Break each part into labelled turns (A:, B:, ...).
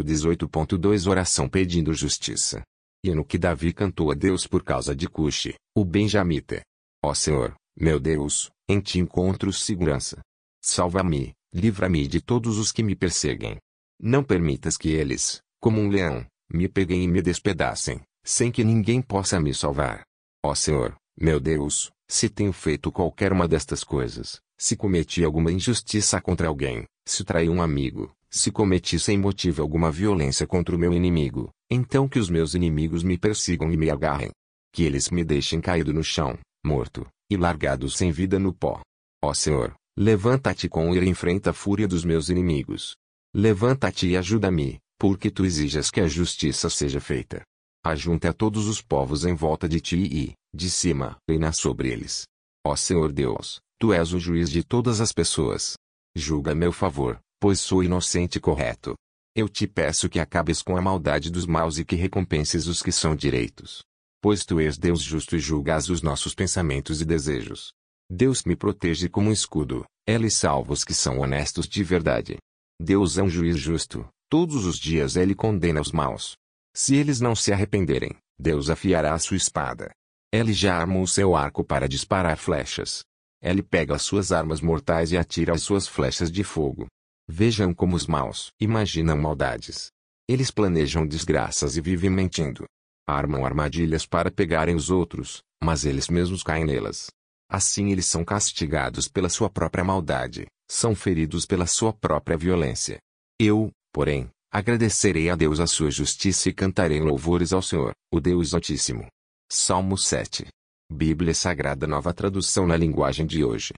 A: número 18.2 Oração pedindo justiça. E no que Davi cantou a Deus por causa de Cuxi, o Benjamita. Ó Senhor, meu Deus, em ti encontro segurança. Salva-me, livra-me de todos os que me perseguem. Não permitas que eles, como um leão, me peguem e me despedacem, sem que ninguém possa me salvar. Ó Senhor, meu Deus, se tenho feito qualquer uma destas coisas, se cometi alguma injustiça contra alguém, se traí um amigo, se cometi sem motivo alguma violência contra o meu inimigo, então que os meus inimigos me persigam e me agarrem. Que eles me deixem caído no chão, morto, e largado sem vida no pó. Ó Senhor, levanta-te com ira e enfrenta a fúria dos meus inimigos. Levanta-te e ajuda-me, porque tu exijas que a justiça seja feita. Ajunte a todos os povos em volta de ti e, de cima, reina sobre eles. Ó Senhor Deus, tu és o juiz de todas as pessoas. Julga meu favor, pois sou inocente e correto. Eu te peço que acabes com a maldade dos maus e que recompenses os que são direitos. Pois tu és Deus justo e julgas os nossos pensamentos e desejos. Deus me protege como um escudo, ele salva os que são honestos de verdade. Deus é um juiz justo, todos os dias ele condena os maus. Se eles não se arrependerem, Deus afiará a sua espada. Ele já armou seu arco para disparar flechas. Ele pega as suas armas mortais e atira as suas flechas de fogo. Vejam como os maus imaginam maldades. Eles planejam desgraças e vivem mentindo armam armadilhas para pegarem os outros, mas eles mesmos caem nelas. Assim eles são castigados pela sua própria maldade, são feridos pela sua própria violência. Eu, porém, agradecerei a Deus a sua justiça e cantarei louvores ao Senhor, o Deus Altíssimo. Salmo 7. Bíblia Sagrada Nova Tradução na linguagem de hoje.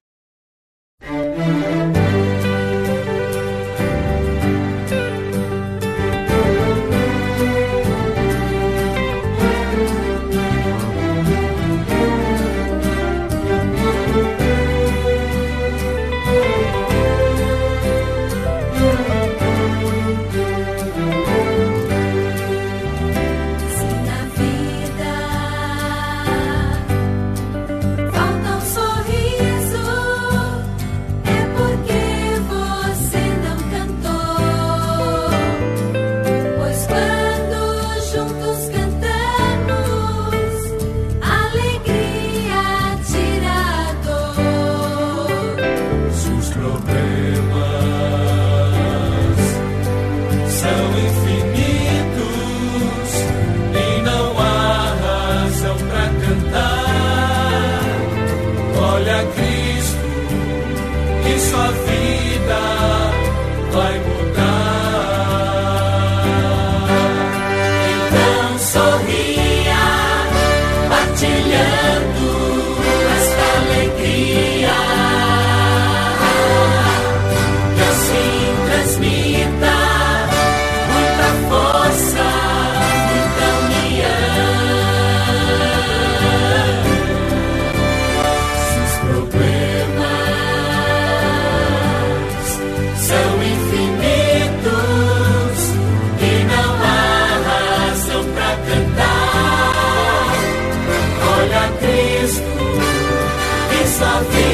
B: something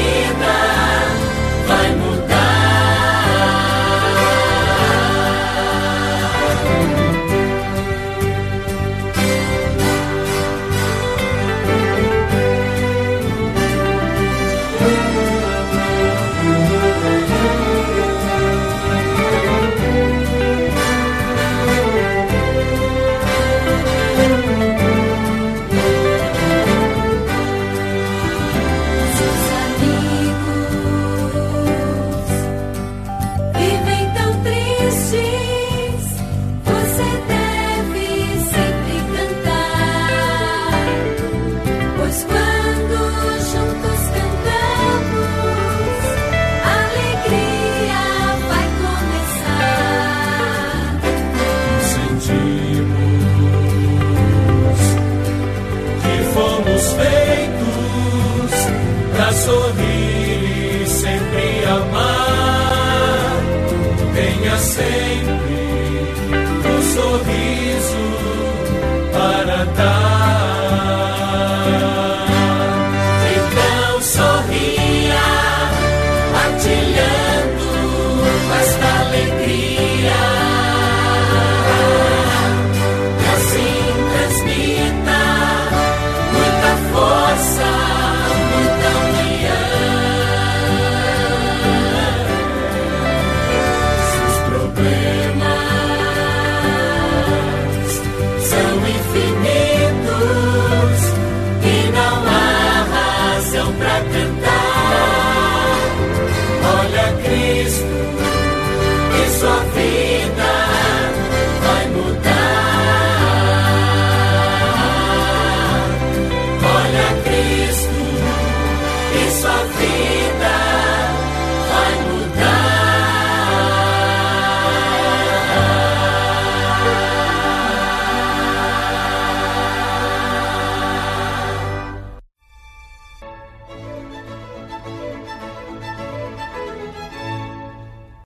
B: peitos para sorrir.